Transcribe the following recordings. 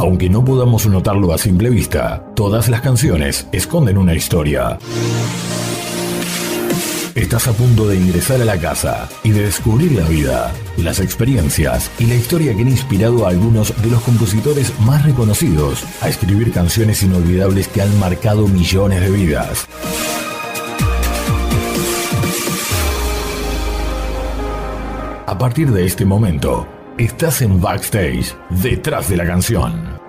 Aunque no podamos notarlo a simple vista, todas las canciones esconden una historia. Estás a punto de ingresar a la casa y de descubrir la vida, las experiencias y la historia que han inspirado a algunos de los compositores más reconocidos a escribir canciones inolvidables que han marcado millones de vidas. A partir de este momento, estás en backstage, detrás de la canción.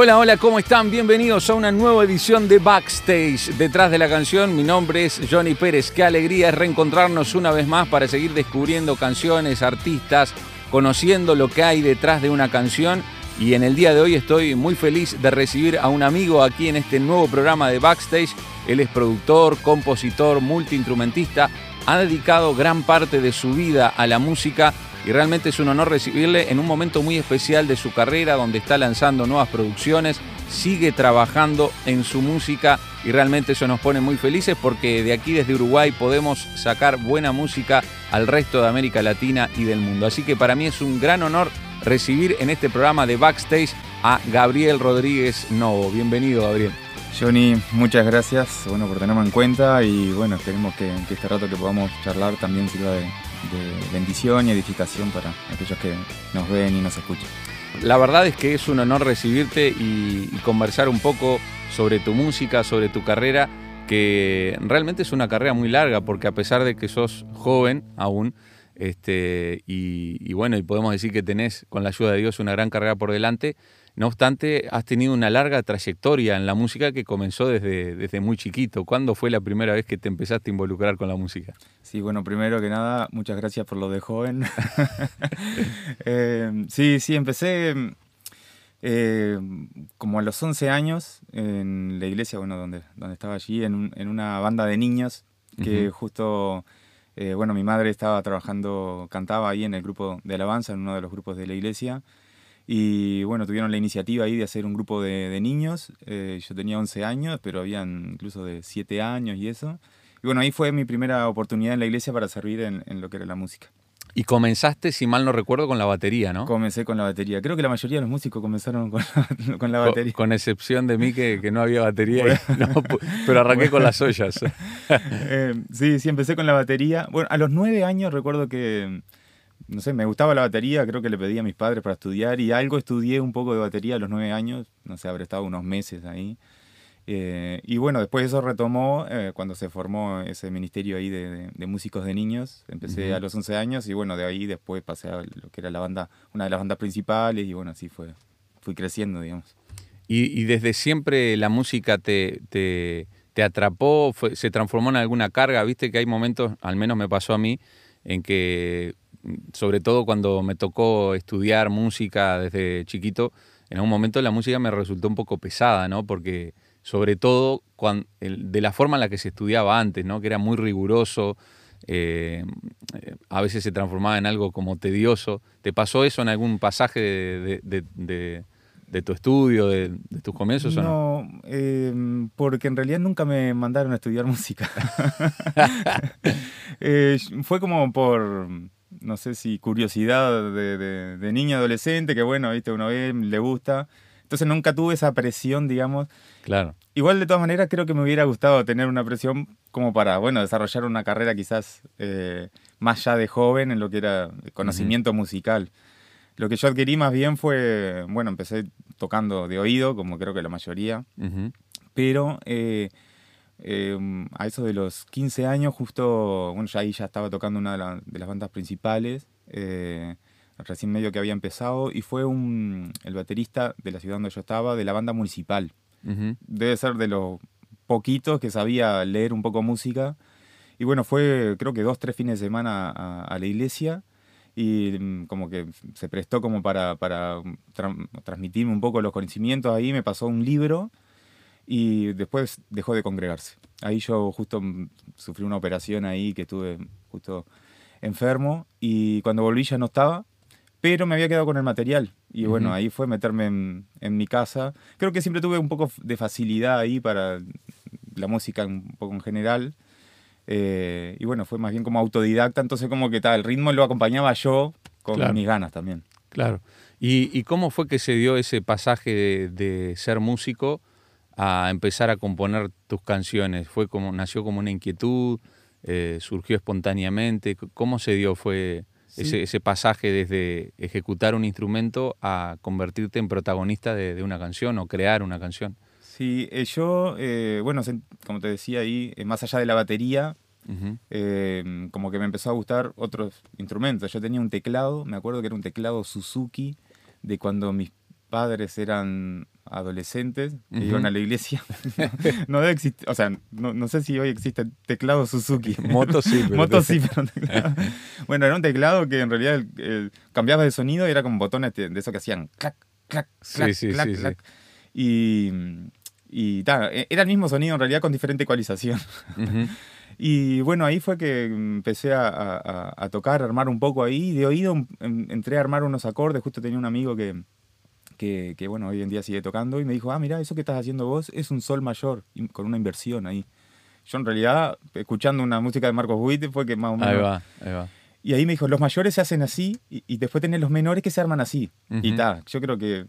Hola, hola, ¿cómo están? Bienvenidos a una nueva edición de Backstage. Detrás de la canción, mi nombre es Johnny Pérez. Qué alegría es reencontrarnos una vez más para seguir descubriendo canciones, artistas, conociendo lo que hay detrás de una canción. Y en el día de hoy estoy muy feliz de recibir a un amigo aquí en este nuevo programa de Backstage. Él es productor, compositor, multiinstrumentista. Ha dedicado gran parte de su vida a la música y realmente es un honor recibirle en un momento muy especial de su carrera donde está lanzando nuevas producciones, sigue trabajando en su música y realmente eso nos pone muy felices porque de aquí desde Uruguay podemos sacar buena música al resto de América Latina y del mundo. Así que para mí es un gran honor recibir en este programa de Backstage a Gabriel Rodríguez Novo. Bienvenido, Gabriel. Johnny, muchas gracias bueno, por tenerme en cuenta y bueno, esperemos que, este rato que podamos charlar también sirva de, de bendición y edificación para aquellos que nos ven y nos escuchan. La verdad es que es un honor recibirte y, conversar un poco sobre tu música, sobre tu carrera, que realmente es una carrera muy larga, porque a pesar de que sos joven aún, este, y, bueno, y podemos decir que tenés, con la ayuda de Dios, una gran carrera por delante, no obstante, has tenido una larga trayectoria en la música que comenzó desde, desde muy chiquito. ¿Cuándo fue la primera vez que te empezaste a involucrar con la música? Sí, bueno, primero que nada, muchas gracias por lo de joven. Eh, sí, sí, empecé eh, como a los 11 años en la iglesia, bueno, donde, donde estaba allí, en, en una banda de niños que justo... Eh, bueno, mi madre estaba trabajando, cantaba ahí en el grupo de alabanza, en uno de los grupos de la iglesia, y bueno, tuvieron la iniciativa ahí de hacer un grupo de, niños. Eh, yo tenía 11 años, pero habían incluso de 7 años y eso. Y bueno, ahí fue mi primera oportunidad en la iglesia para servir en, lo que era la música. Y comenzaste, si mal no recuerdo, con la batería, ¿no? Comencé con la batería. Creo que la mayoría de los músicos comenzaron con la, con la batería. Con, excepción de mí, que, que no había batería, pero arranqué con las ollas. Eh, sí, sí, empecé con la batería. Bueno, a los nueve años recuerdo que no sé, me gustaba la batería, creo que le pedí a mis padres para estudiar y algo estudié un poco de batería a los nueve años, no sé, habré estado unos meses ahí. Eh, y bueno, después eso retomó eh, cuando se formó ese ministerio ahí de, músicos de niños. Empecé a los 11 años y bueno, de ahí después pasé a lo que era la banda, una de las bandas principales y bueno, así fue, fui creciendo, digamos. ¿Y, desde siempre la música te, te, te atrapó, se transformó en alguna carga? Viste que hay momentos, al menos me pasó a mí, en que sobre todo cuando me tocó estudiar música desde chiquito, en un momento la música me resultó un poco pesada, ¿no? Porque sobre todo de la forma en la que se estudiaba antes, ¿no? Que era muy riguroso, eh, a veces se transformaba en algo como tedioso. ¿Te pasó eso en algún pasaje de, tu estudio, de, tus comienzos no, o no? Em, porque en realidad nunca me mandaron a estudiar música. Eh, fue como por no sé si curiosidad de, de, niño adolescente, que bueno, viste, uno ve, le gusta. Entonces nunca tuve esa presión, digamos. Claro. Igual de todas maneras creo que me hubiera gustado tener una presión como para, bueno, desarrollar una carrera quizás eh, más ya de joven en lo que era conocimiento musical. Lo que yo adquirí más bien fue, bueno, empecé tocando de oído, como creo que la mayoría, pero eh, Em, a eso de los 15 años, justo, bueno, ya ahí ya estaba tocando una de, las bandas principales, eh, recién medio que había empezado, y fue un, el baterista de la ciudad donde yo estaba, de la banda municipal. Debe ser de los poquitos que sabía leer un poco música. Y bueno, fue creo que dos, tres fines de semana a, la iglesia y mm, como que se prestó como para, para transmitirme un poco los conocimientos ahí, me pasó un libro y después dejó de congregarse. Ahí yo justo sufrí una operación ahí que estuve justo enfermo y cuando volví ya no estaba, pero me había quedado con el material. Y bueno, ahí fue meterme en, mi casa. Creo que siempre tuve un poco de facilidad ahí para la música un poco en general. Eh, y bueno, fue más bien como autodidacta, entonces como que tal, el ritmo lo acompañaba yo con mis ganas también. Claro. ¿Y, cómo fue que se dio ese pasaje de, ser músico a empezar a componer tus canciones? ¿Fue como, nació como una inquietud? Eh, ¿Surgió espontáneamente? ¿Cómo se dio? ¿Fue ese, pasaje desde ejecutar un instrumento a convertirte en protagonista de, una canción o crear una canción? Sí, eh, yo, eh, bueno, como te decía ahí, más allá de la batería, como que me empezó a gustar otros instrumentos. Yo tenía un teclado, me acuerdo que era un teclado Suzuki, de cuando mis padres eran adolescentes que iban a la iglesia. no, debe existir, o sea, no, sé si hoy existe teclado Suzuki. Moto sí, pero, Moto sí, pero Bueno, era un teclado que en realidad cambiaba de sonido y era con botones de, eso que hacían clac, clac, clac, clac, clac. Y, y e, era el mismo sonido en realidad con diferente ecualización. Y bueno, ahí fue que empecé a, tocar, a armar un poco ahí. De oído em, entré a armar unos acordes. Justo tenía un amigo que, que, bueno, hoy en día sigue tocando, y me dijo, ah, mira, eso que estás haciendo vos es un sol mayor, con una inversión ahí. Yo en realidad, escuchando una música de Marcos Witt, fue que más o menos... Ahí va, ahí va. Y ahí me dijo, los mayores se hacen así, y, después tenés los menores que se arman así. Y ta, yo creo que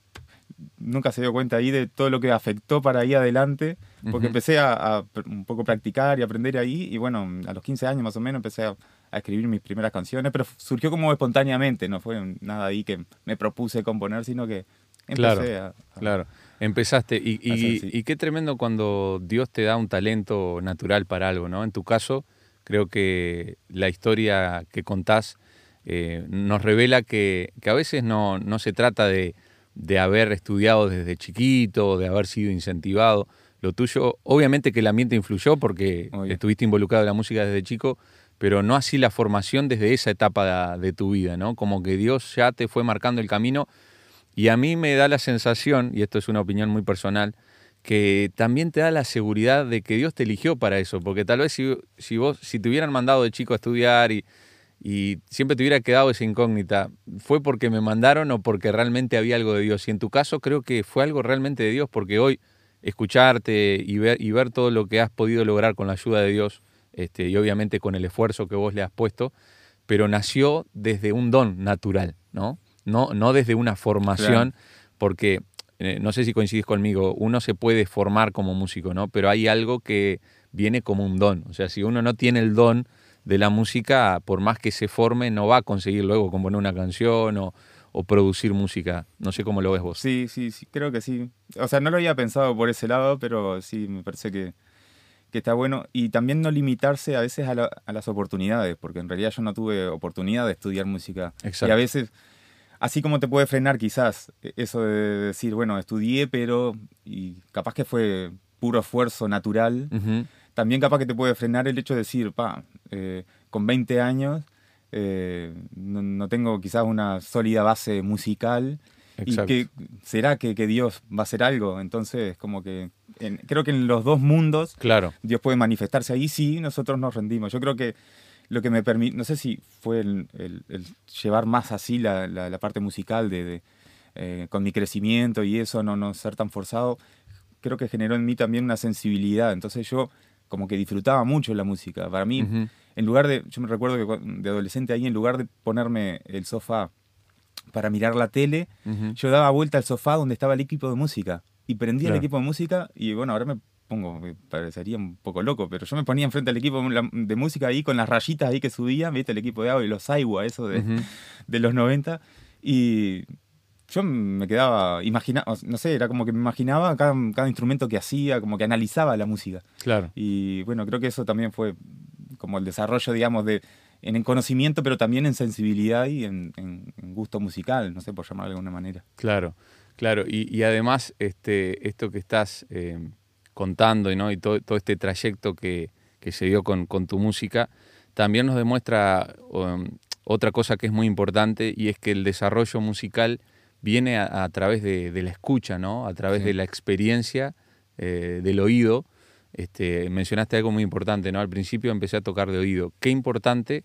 nunca se dio cuenta ahí de todo lo que afectó para ahí adelante, porque empecé a, un poco practicar y aprender ahí, y bueno, a los 15 años más o menos empecé a, a, escribir mis primeras canciones, pero surgió como espontáneamente, no fue nada ahí que me propuse componer, sino que claro, claro. Empezaste. Y, y, qué tremendo cuando Dios te da un talento natural para algo, ¿no? En tu caso, creo que la historia que contás eh, nos revela que, a veces no, no se trata de, haber estudiado desde chiquito, de haber sido incentivado. Lo tuyo, obviamente que el ambiente influyó porque estuviste involucrado en la música desde chico, pero no así la formación desde esa etapa de, de tu vida, ¿no? Como que Dios ya te fue marcando el camino y a mí me da la sensación, y esto es una opinión muy personal, que también te da la seguridad de que Dios te eligió para eso, porque tal vez si, si vos, si te hubieran mandado de chico a estudiar y, y siempre te hubiera quedado esa incógnita, ¿fue porque me mandaron o porque realmente había algo de Dios? Y en tu caso creo que fue algo realmente de Dios, porque hoy escucharte y ver, y ver todo lo que has podido lograr con la ayuda de Dios, este, y obviamente con el esfuerzo que vos le has puesto, pero nació desde un don natural, ¿no? No, no desde una formación, porque eh, no sé si coincidís conmigo, uno se puede formar como músico, ¿no? Pero hay algo que viene como un don. O sea, si uno no tiene el don de la música, por más que se forme, no va a conseguir luego componer una canción o, producir música. No sé cómo lo ves vos. Sí, sí, sí, creo que sí. O sea, no lo había pensado por ese lado, pero sí, me parece que, está bueno. Y también no limitarse a veces a, a, las oportunidades, porque en realidad yo no tuve oportunidad de estudiar música. Exacto. Y a veces Así como te puede frenar quizás e-, eso de decir, bueno, estudié, pero y capaz que fue puro esfuerzo natural, también capaz que te puede frenar el hecho de decir, pa, eh, con 20 años eh, no, tengo quizás una sólida base musical. Y que será que, Dios va a hacer algo. Entonces, como que creo que en los dos mundos claro. Dios puede manifestarse ahí, sí, nosotros nos rendimos. Yo creo que lo que me permite, no sé si fue el, llevar más así la, la, parte musical de, eh, con mi crecimiento y eso, no, no ser tan forzado, creo que generó en mí también una sensibilidad. Entonces yo como que disfrutaba mucho la música. Para mí, en lugar de, yo me recuerdo que de adolescente ahí, en lugar de ponerme el sofá para mirar la tele, yo daba vuelta al sofá donde estaba el equipo de música y prendía el equipo de música y bueno, ahora me pongo, me parecería un poco loco, pero yo me ponía enfrente al equipo de música ahí con las rayitas ahí que subía, viste, el equipo de agua y los Aiwa, eso de, de los 90, y yo me quedaba imaginando, no sé, era como que me imaginaba cada, cada, instrumento que hacía, como que analizaba la música. Claro. Y bueno, creo que eso también fue como el desarrollo, digamos, de en conocimiento, pero también en sensibilidad y en, gusto musical, no sé, por llamarlo de alguna manera. Claro, claro. Y, además, este, esto que estás eh, contando ¿no? y todo, todo este trayecto que, se dio con, tu música, también nos demuestra um, otra cosa que es muy importante y es que el desarrollo musical viene a, través de, la escucha, ¿no? a través de la experiencia eh, del oído. Este, mencionaste algo muy importante, ¿no? Al principio empecé a tocar de oído. Qué importante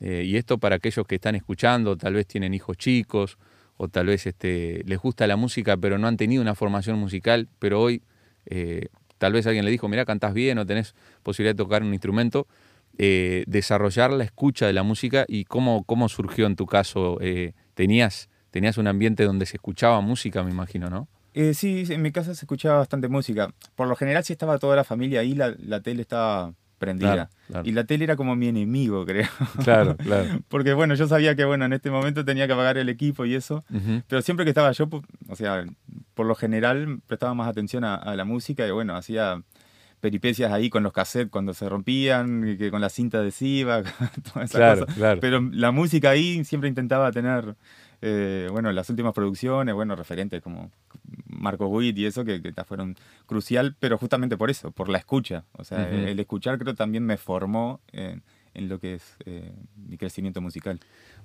eh, y esto para aquellos que están escuchando, tal vez tienen hijos chicos, o tal vez este, les gusta la música, pero no han tenido una formación musical, pero hoy eh, tal vez alguien le dijo, mira, cantás bien o tenés posibilidad de tocar un instrumento, eh, desarrollar la escucha de la música y cómo, cómo surgió en tu caso. ¿tenías, ¿Tenías un ambiente donde se escuchaba música, me imagino, no? sí, en mi casa se escuchaba bastante música. Por lo general, si estaba toda la familia ahí, la, la tele estaba prendida. Y la tele era como mi enemigo, creo. Claro, claro. Porque bueno, yo sabía que bueno, en este momento tenía que apagar el equipo y eso. Pero siempre que estaba yo, o sea, por lo general prestaba más atención a, la música y bueno, hacía peripecias ahí con los cassettes cuando se rompían, que con la cinta adhesiva, toda esa claro, cosa. Claro. Pero la música ahí siempre intentaba tener, eh, bueno, las últimas producciones, bueno, referentes como Marco Witt y eso, que, que fueron crucial, pero justamente por eso, por la escucha. O sea, el escuchar creo también me formó en, lo que es eh, mi crecimiento musical.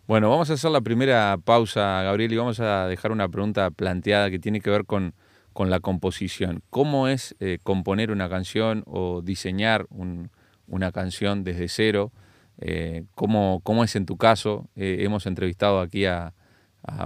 Bueno, vamos a hacer la primera pausa, Gabriel, y vamos a dejar una pregunta planteada que tiene que ver con, con la composición. ¿Cómo es eh, componer una canción o diseñar una canción desde cero? Eh, ¿cómo, ¿cómo, es en tu caso? hemos entrevistado aquí a,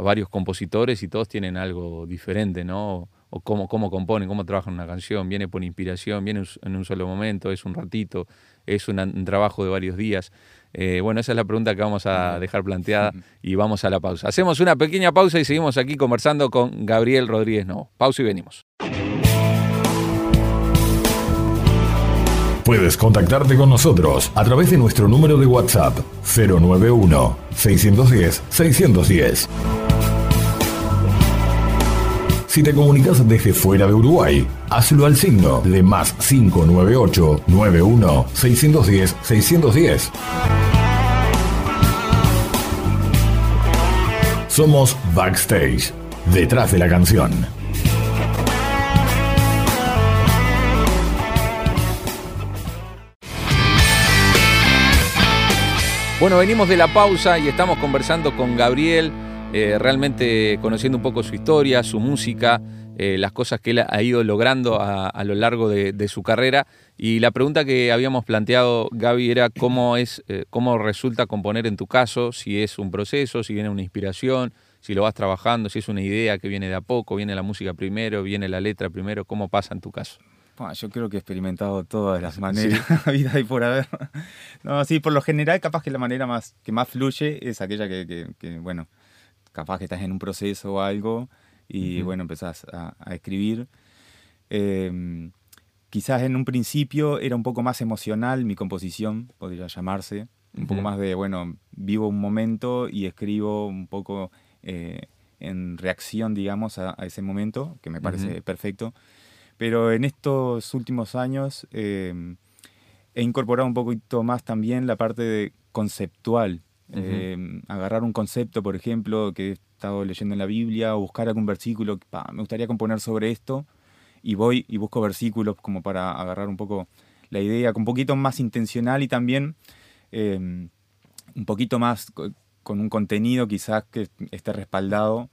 varios compositores y todos tienen algo diferente, ¿no? O cómo, cómo componen, cómo trabajan una canción, viene por inspiración, viene en un solo momento, es un ratito, es un, trabajo de varios días. Eh, bueno, esa es la pregunta que vamos a dejar planteada y vamos a la pausa. Hacemos una pequeña pausa y seguimos aquí conversando con Gabriel Rodríguez No. Pausa y venimos. Puedes contactarte con nosotros a través de nuestro número de WhatsApp 091 610 610. Si te comunicas desde fuera de Uruguay, hazlo al signo de más 598 91 610 610. Somos Backstage, detrás de la canción. Bueno, venimos de la pausa y estamos conversando con Gabriel, eh, realmente conociendo un poco su historia, su música, eh, las cosas que él ha ido logrando a, lo largo de, su carrera. Y la pregunta que habíamos planteado, Gaby, era cómo, es, eh, cómo resulta componer en tu caso, si es un proceso, si viene una inspiración, si lo vas trabajando, si es una idea que viene de a poco, viene la música primero, viene la letra primero, ¿cómo pasa en tu caso? yo creo que he experimentado todas las maneras, vida y por haber. No, sí, por lo general, capaz que la manera más que más fluye es aquella que, que, bueno, capaz que estás en un proceso o algo y, bueno, empezás a, escribir. Em, quizás en un principio era un poco más emocional mi composición, podría llamarse. Un poco más de, bueno, vivo un momento y escribo un poco eh, en reacción, digamos, a, ese momento, que me parece perfecto. Pero en estos últimos años em, he incorporado un poquito más también la parte de conceptual. Em, agarrar un concepto, por ejemplo, que he estado leyendo en la Biblia, o buscar algún versículo, me gustaría componer sobre esto, y voy y busco versículos como para agarrar un poco la idea, un poquito más intencional y también em, un poquito más con un contenido quizás que esté respaldado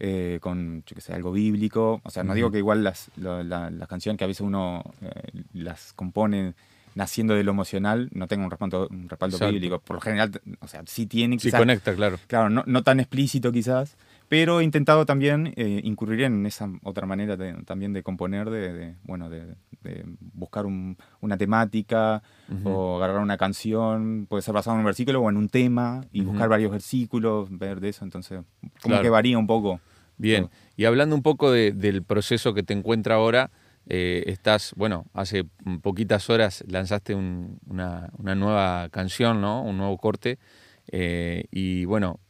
eh, con, yo que sé, algo bíblico. O sea, no digo que igual las, las canciones que a veces uno eh, las compone naciendo de lo emocional no tengan un respaldo, un respaldo bíblico. Por lo general, o sea, sí tiene quizás... Sí conecta, claro. Claro, no, no tan explícito quizás, pero he intentado también eh, incurrir en esa otra manera también de componer, de, bueno, de, buscar una temática o agarrar una canción, puede ser basado en un versículo o en un tema y buscar varios versículos, ver de eso, entonces como que varía un poco. Bien, y hablando un poco del proceso que te encuentra ahora, eh, estás, bueno, hace poquitas horas lanzaste una, nueva canción, ¿no? Un nuevo corte. Eh, y bueno,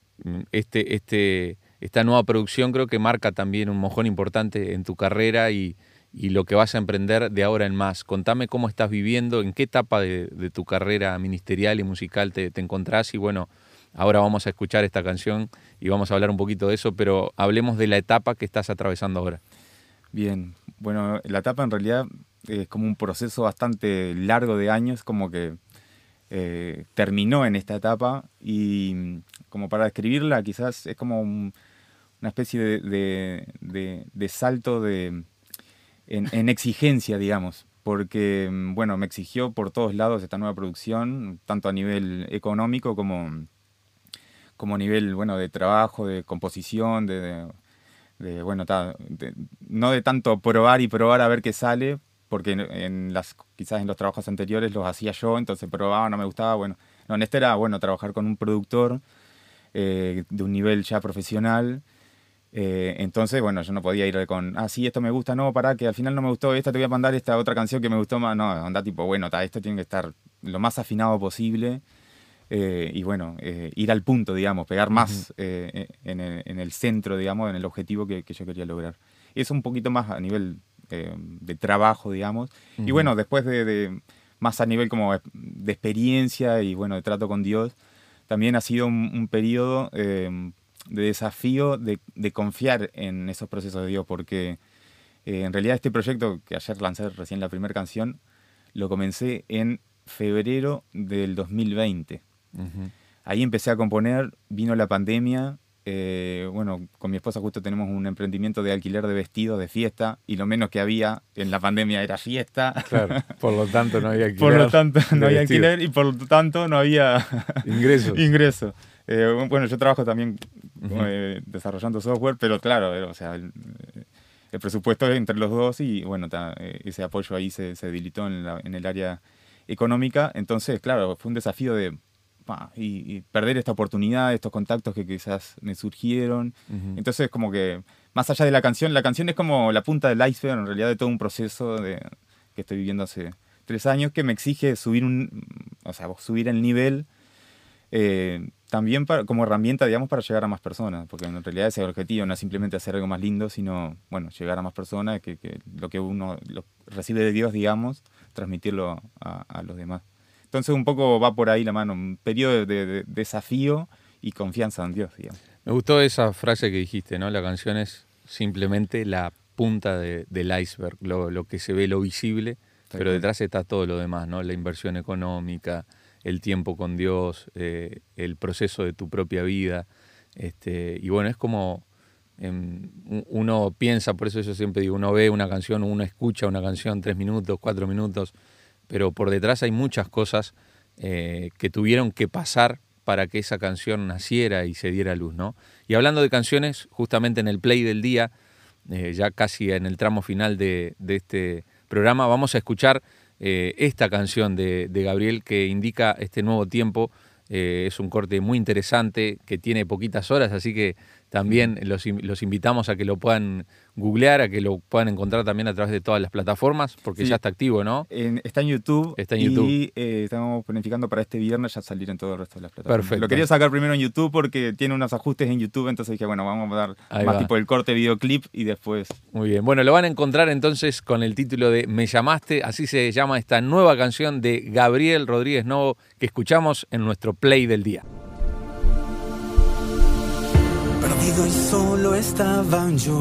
este, este, esta nueva producción creo que marca también un mojón importante en tu carrera y, lo que vas a emprender de ahora en más. Contame cómo estás viviendo, en qué etapa de, tu carrera ministerial y musical te, te encontrás y bueno, Ahora vamos a escuchar esta canción y vamos a hablar un poquito de eso, pero hablemos de la etapa que estás atravesando ahora. Bien, bueno, la etapa en realidad es como un proceso bastante largo de años, como que eh, terminó en esta etapa y como para describirla quizás es como una especie de, salto de, en, exigencia, digamos. porque, mm, bueno, me exigió por todos lados esta nueva producción, tanto a nivel económico como, como a nivel, bueno, de trabajo, de composición, de, bueno, no de tanto probar y probar a ver qué sale, porque en, las, quizás en los trabajos anteriores los hacía yo, entonces probaba, no me gustaba, bueno, no, en este era, bueno, trabajar con un productor eh, de un nivel ya profesional, eh, entonces, bueno, yo no podía ir con, ah, sí, esto me gusta, no, para que al final no me gustó, esta te voy a mandar esta otra canción que me gustó más, no, anda tipo, bueno, esto tiene que estar lo más afinado posible eh, y bueno, eh, ir al punto, digamos, pegar más en el, centro, digamos, en el objetivo que, yo quería lograr. Eso un poquito más a nivel de trabajo, digamos, y bueno, después de, más a nivel como de experiencia y bueno, de trato con Dios, también ha sido un, un periodo de desafío de, confiar en esos procesos de Dios, porque en realidad este proyecto, que ayer lancé recién la primera canción, lo comencé en febrero del 2020. Ahí empecé a componer, vino la pandemia, eh, bueno, con mi esposa justo tenemos un emprendimiento de alquiler de vestidos de fiesta y lo menos que había en la pandemia era fiesta. Claro, por lo tanto no había alquiler. Por lo tanto no había alquiler y por lo tanto no había ingresos. ingreso. Eh, bueno, yo trabajo también eh, desarrollando software, pero claro, eh, o sea, el, presupuesto es entre los dos y bueno, ese apoyo ahí se, se debilitó en, el área económica. Entonces, claro, fue un desafío de y, perder esta oportunidad, estos contactos que quizás me surgieron. Entonces, como que más allá de la canción, la canción es como la punta del iceberg en realidad de todo un proceso de, que estoy viviendo hace tres años que me exige subir un, o sea, subir el nivel eh, también como herramienta, digamos, para llegar a más personas, porque en realidad ese es el objetivo, no es simplemente hacer algo más lindo, sino, bueno, llegar a más personas, que, lo que uno recibe de Dios, digamos, transmitirlo a, los demás. Entonces un poco va por ahí la mano, un periodo de, desafío y confianza en Dios, digamos. Me gustó esa frase que dijiste, ¿no? La canción es simplemente la punta del iceberg, lo, lo, que se ve, lo visible, pero detrás está todo lo demás, ¿no? La inversión económica, el tiempo con Dios, eh, el proceso de tu propia vida. Este, y bueno, es como em, uno piensa, por eso yo siempre digo, uno ve una canción, uno escucha una canción tres minutos, cuatro minutos, pero por detrás hay muchas cosas eh, que tuvieron que pasar para que esa canción naciera y se diera luz, ¿no? Y hablando de canciones, justamente en el play del día, eh, ya casi en el tramo final de, este programa, vamos a escuchar eh, esta canción de, Gabriel que indica este nuevo tiempo. Es un corte muy interesante que tiene poquitas horas, así que también los, los, invitamos a que lo puedan googlear, a que lo puedan encontrar también a través de todas las plataformas, porque ya está activo, ¿no? está en YouTube. Está en YouTube. Y eh, estamos planificando para este viernes ya salir en todo el resto de las plataformas. Perfecto. Lo quería sacar primero en YouTube porque tiene unos ajustes en YouTube, entonces dije, bueno, vamos a dar más tipo el corte videoclip y después. Muy bien. Bueno, lo van a encontrar entonces con el título de Me llamaste, así se llama esta nueva canción de Gabriel Rodríguez Novo que escuchamos en nuestro play del día y solo estaba yo.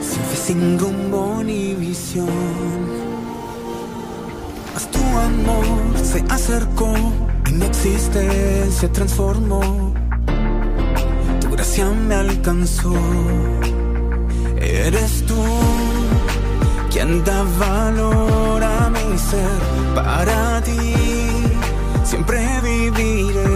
Sin fe, sin rumbo ni visión. Mas tu amor se acercó y mi existencia transformó. Tu gracia me alcanzó. Eres tú quien da valor a mi ser. Para ti siempre viviré.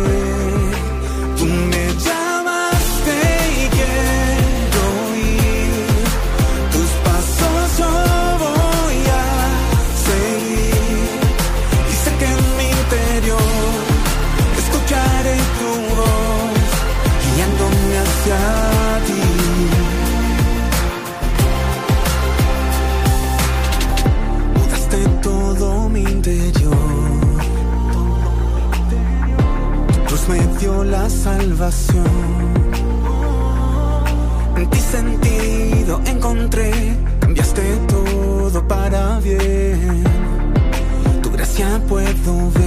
Salvación. En ti sentido encontré, cambiaste todo para bien. Tu gracia puedo ver,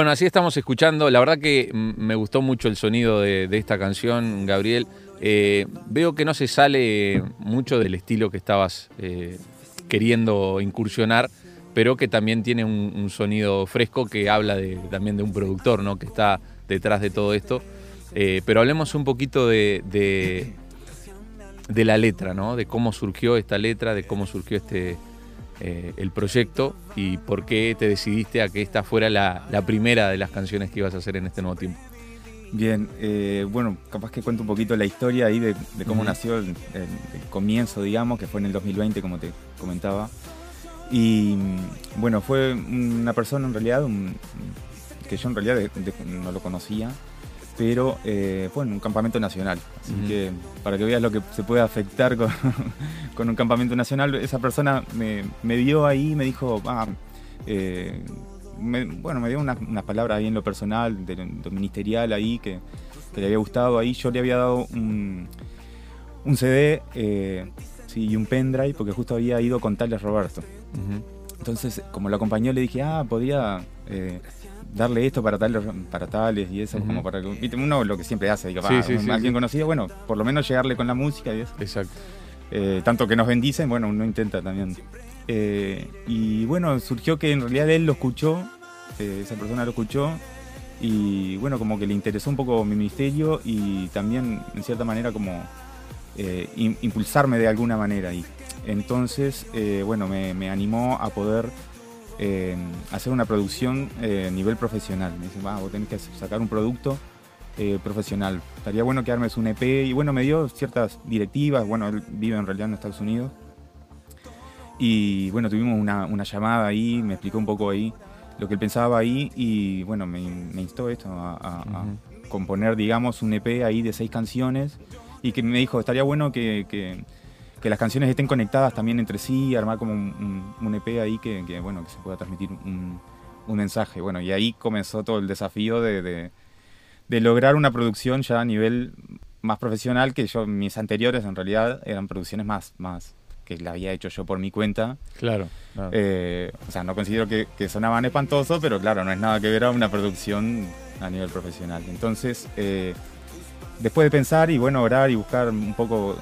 Bueno, así estamos escuchando. La verdad que me gustó mucho el sonido de, esta canción, Gabriel. Eh, veo que no se sale mucho del estilo que estabas eh, queriendo incursionar, pero que también tiene un, sonido fresco que habla también de un productor ¿no? que está detrás de todo esto. Eh, pero hablemos un poquito de, de, de la letra, ¿no? de cómo surgió esta letra, de cómo surgió este, eh, el proyecto y por qué te decidiste a que esta fuera la, la primera de las canciones que ibas a hacer en este nuevo tiempo. Bien, eh, bueno, capaz que cuento un poquito la historia ahí de, de cómo nació el, el- el comienzo, digamos, que fue en el 2020, como te comentaba. Y bueno, fue una persona en realidad, un- que yo en realidad de- de- no lo conocía, pero eh, fue en un campamento nacional. Así que para que veas lo que se puede afectar con, con un campamento nacional, esa persona me, me vio ahí y me dijo, ah, eh, me- bueno, me dio unas, unas palabras ahí en lo personal, de lo, ministerial ahí, que, que le había gustado ahí. Yo le había dado un, un CD eh, sí, y un pendrive, porque justo había ido con Tales Roberto. Entonces, como lo acompañó, le dije, ah, podría eh, darle esto para tales, para tales y eso, como para que. ¿viste? Uno lo que siempre hace, digo, Sí, "Ah, sí, sí, alguien conocido, bueno, por lo menos llegarle con la música y eso. Exacto. Eh, tanto que nos bendicen, bueno, uno intenta también. Eh, y bueno, surgió que en realidad él lo escuchó, eh, esa persona lo escuchó, y bueno, como que le interesó un poco mi ministerio y también, en cierta manera, como im- impulsarme de alguna manera ahí. Entonces, bueno, me, me animó a poder eh, hacer una producción eh, a nivel profesional. Me dice, va, vos tenés que sacar un producto eh, profesional. Estaría bueno que armes un EP. Y bueno, me dio ciertas directivas. Bueno, él vive en realidad en Estados Unidos. Y bueno, tuvimos una, una llamada ahí, me explicó un poco ahí lo que él pensaba ahí y bueno, me, me instó esto a, a- a Ujú. componer, digamos, un EP ahí de seis canciones y que me dijo, estaría bueno que, que- que las canciones estén conectadas también entre sí, armar como un, un- un EP ahí que, que, bueno, que se pueda transmitir un, un mensaje. Bueno, y ahí comenzó todo el desafío de, de- de lograr una producción ya a nivel más profesional que yo, mis anteriores en realidad eran producciones más, más que la había hecho yo por mi cuenta. Claro. claro. Eh, o sea, no considero que, que sonaban espantosos, pero claro, no es nada que ver a una producción a nivel profesional. Entonces, eh, después de pensar y bueno, orar y buscar un poco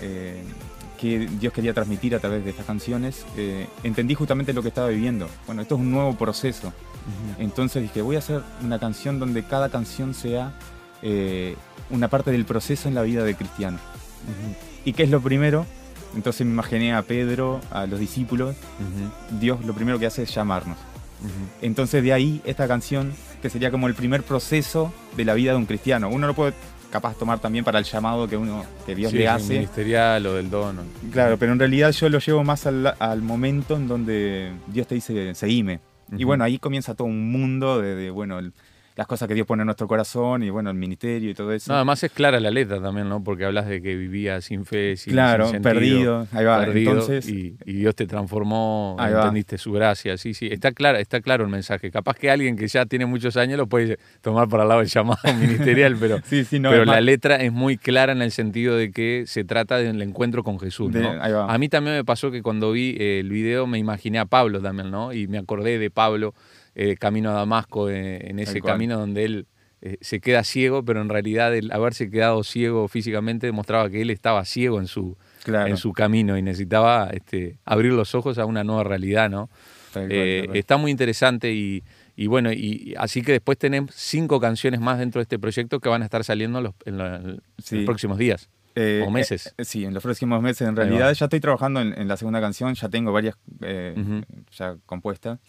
eh, qué Dios quería transmitir a través de estas canciones, eh, entendí justamente lo que estaba viviendo. Bueno, esto es un nuevo proceso. Entonces dije, voy a hacer una canción donde cada canción sea eh, una parte del proceso en la vida del cristiano. ¿Y qué es lo primero? Entonces me imaginé a Pedro, a los discípulos. Dios lo primero que hace es llamarnos. Entonces de ahí esta canción, que sería como el primer proceso de la vida de un cristiano. Uno lo puede capaz tomar también para el llamado que uno que Dios Sí, le hace. Ministerial o del dono. Claro, pero en realidad yo lo llevo más al, al momento en donde Dios te dice, seguime. Y Ujú. bueno, ahí comienza todo un mundo de, de, bueno, el- las cosas que Dios pone en nuestro corazón y bueno, el ministerio y todo eso. No, además es clara la letra también, ¿no? Porque hablas de que vivía sin fe, sin, claro, sin sentido, perdido. Ahí va. perdido, Entonces, y, y Dios te transformó, Ahí va. entendiste su gracia, sí, sí. Está claro, está claro el mensaje. Capaz que alguien que ya tiene muchos años lo puede tomar para el lado del llamado ministerial, pero, sí, sí, no, pero la letra es muy clara en el sentido de que se trata del encuentro con Jesús, de- ¿no? ahí va. A mí también me pasó que cuando vi el video me imaginé a Pablo también, ¿no? Y me acordé de Pablo, eh, camino a Damasco, eh, en ese cual. camino donde él eh, se queda ciego, pero en realidad el haberse quedado ciego físicamente demostraba que él estaba ciego en su, en su camino y necesitaba este, abrir los ojos a una nueva realidad, ¿no? Eh, está muy interesante y, bueno, y así que después tenemos cinco canciones más dentro de este proyecto que van a estar saliendo los, en, los próximos días. Eh, o meses. Eh, sí, en los próximos meses. En realidad ya estoy trabajando en, la segunda canción, ya tengo varias ya compuestas.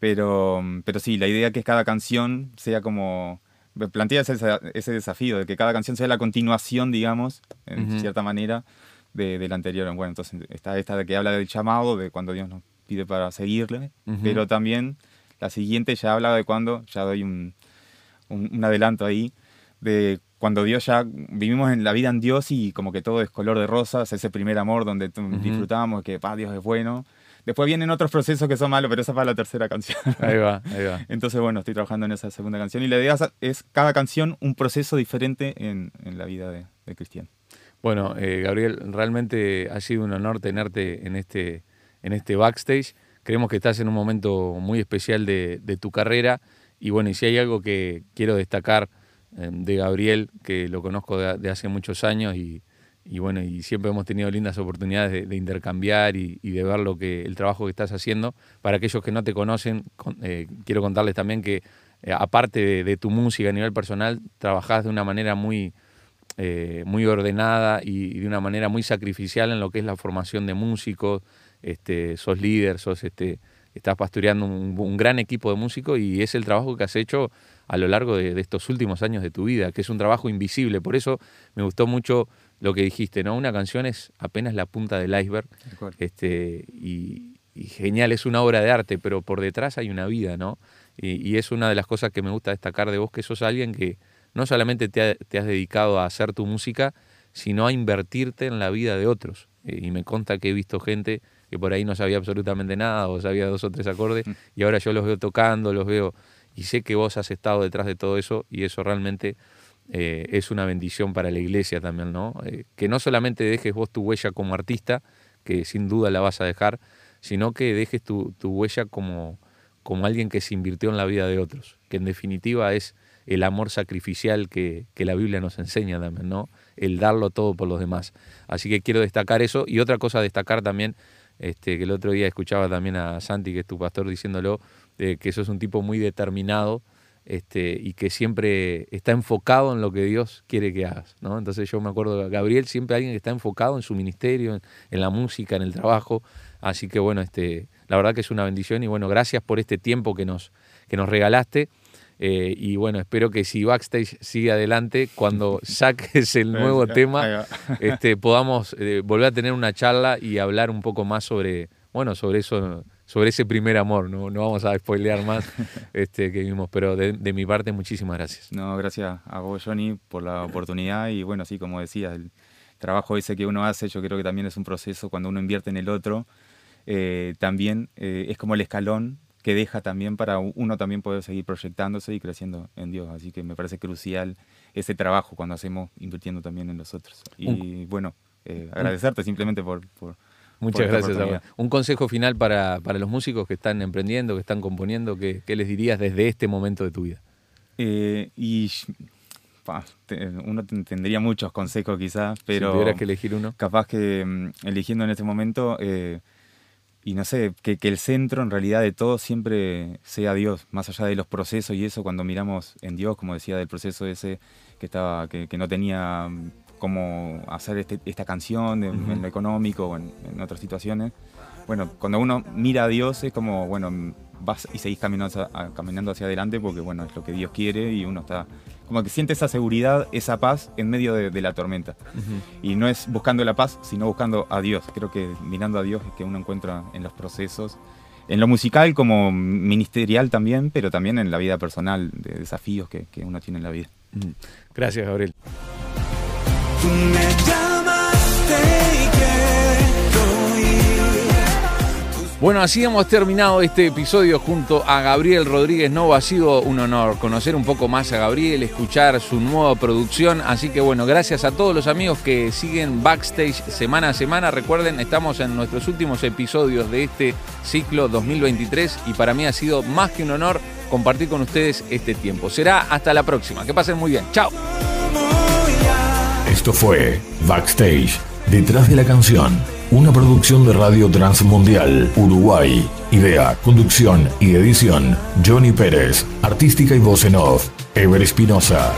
Pero, pero sí, la idea es que cada canción sea como plantea ese, desafío de que cada canción sea la continuación, digamos, en cierta manera, de, la anterior. Bueno, entonces está esta de que habla del llamado, de cuando Dios nos pide para seguirle, pero también la siguiente ya habla de cuando, ya doy un, un, adelanto ahí, de cuando Dios ya vivimos en la vida en Dios y como que todo es color de rosas, ese primer amor donde disfrutamos que pa, Dios es bueno Después vienen otros procesos que son malos, pero esa es para la tercera canción. Ahí va, ahí va. Entonces, bueno, estoy trabajando en esa segunda canción. Y la idea es cada canción un proceso diferente en, la vida de, Cristian. Bueno, eh, Gabriel, realmente ha sido un honor tenerte en este, en este backstage. Creemos que estás en un momento muy especial de, tu carrera. Y bueno, y si hay algo que quiero destacar eh, de Gabriel, que lo conozco de hace muchos años y, y bueno, y siempre hemos tenido lindas oportunidades de, intercambiar y, de ver lo que el trabajo que estás haciendo. Para aquellos que no te conocen, eh, quiero contarles también que eh, aparte de, tu música a nivel personal, trabajás de una manera muy, eh, muy ordenada y, de una manera muy sacrificial en lo que es la formación de músicos. Este, sos líder, sos este, estás pastoreando un, gran equipo de músicos y es el trabajo que has hecho a lo largo de, estos últimos años de tu vida, que es un trabajo invisible. Por eso me gustó mucho lo que dijiste, ¿no? Una canción es apenas la punta del iceberg. Este, y, genial, es una obra de arte, pero por detrás hay una vida, ¿no? Y, es una de las cosas que me gusta destacar de vos, que sos alguien que no solamente te, has dedicado a hacer tu música, sino a invertirte en la vida de otros. Eh, y me consta que he visto gente que por ahí no sabía absolutamente nada o sabía dos o tres acordes mm. y ahora yo los veo tocando, los veo y sé que vos has estado detrás de todo eso y eso realmente eh, es una bendición para la iglesia también, ¿no? Eh, que no solamente dejes vos tu huella como artista, que sin duda la vas a dejar, sino que dejes tu, huella como, como alguien que se invirtió en la vida de otros, que en definitiva es el amor sacrificial que, que, la Biblia nos enseña también, ¿no? El darlo todo por los demás. Así que quiero destacar eso. Y otra cosa a destacar también, este, que el otro día escuchaba también a Santi, que es tu pastor, diciéndolo, eh, que sos un tipo muy determinado este, y que siempre está enfocado en lo que Dios quiere que hagas. ¿no? Entonces yo me acuerdo de Gabriel, siempre alguien que está enfocado en su ministerio, en, la música, en el trabajo. Así que bueno, este, la verdad que es una bendición y bueno, gracias por este tiempo que nos, que nos regalaste. Eh, y bueno, espero que si Backstage sigue adelante, cuando saques el nuevo tema, este, podamos eh, volver a tener una charla y hablar un poco más sobre, bueno, sobre eso sobre ese primer amor, no, no vamos a spoilear más este, que vimos, pero de, mi parte muchísimas gracias. No, gracias a vos Johnny por la oportunidad y bueno, así como decías, el trabajo ese que uno hace yo creo que también es un proceso cuando uno invierte en el otro, eh, también eh, es como el escalón que deja también para uno también poder seguir proyectándose y creciendo en Dios, así que me parece crucial ese trabajo cuando hacemos invirtiendo también en los otros. Y bueno, eh, agradecerte simplemente por Muchas gracias. Un consejo final para, los músicos que están emprendiendo, que están componiendo, ¿qué, les dirías desde este momento de tu vida? Eh, y uno tendría muchos consejos quizás, pero... Si tuvieras que elegir uno. Capaz que mm, eligiendo en este momento, eh, y no sé, que, el centro en realidad de todo siempre sea Dios, más allá de los procesos y eso, cuando miramos en Dios, como decía, del proceso ese que, estaba, que, que no tenía cómo hacer este, esta canción en, lo económico o en, otras situaciones. Bueno, cuando uno mira a Dios es como, bueno, vas y seguís caminando, caminando hacia adelante porque, bueno, es lo que Dios quiere y uno está como que siente esa seguridad, esa paz en medio de, la tormenta. Y no es buscando la paz, sino buscando a Dios. Creo que mirando a Dios es que uno encuentra en los procesos, en lo musical como ministerial también, pero también en la vida personal, de desafíos que, que uno tiene en la vida. Gracias, Gabriel. Me llamaste Bueno, así hemos terminado este episodio junto a Gabriel Rodríguez Nova. Ha sido un honor conocer un poco más a Gabriel, escuchar su nueva producción. Así que bueno, gracias a todos los amigos que siguen backstage semana a semana. Recuerden, estamos en nuestros últimos episodios de este ciclo 2023 y para mí ha sido más que un honor compartir con ustedes este tiempo. Será hasta la próxima. Que pasen muy bien. Chao. Esto fue Backstage Detrás de la canción, una producción de Radio Transmundial, Uruguay. Idea, conducción y edición, Johnny Pérez. Artística y voz en off, Ever Espinosa.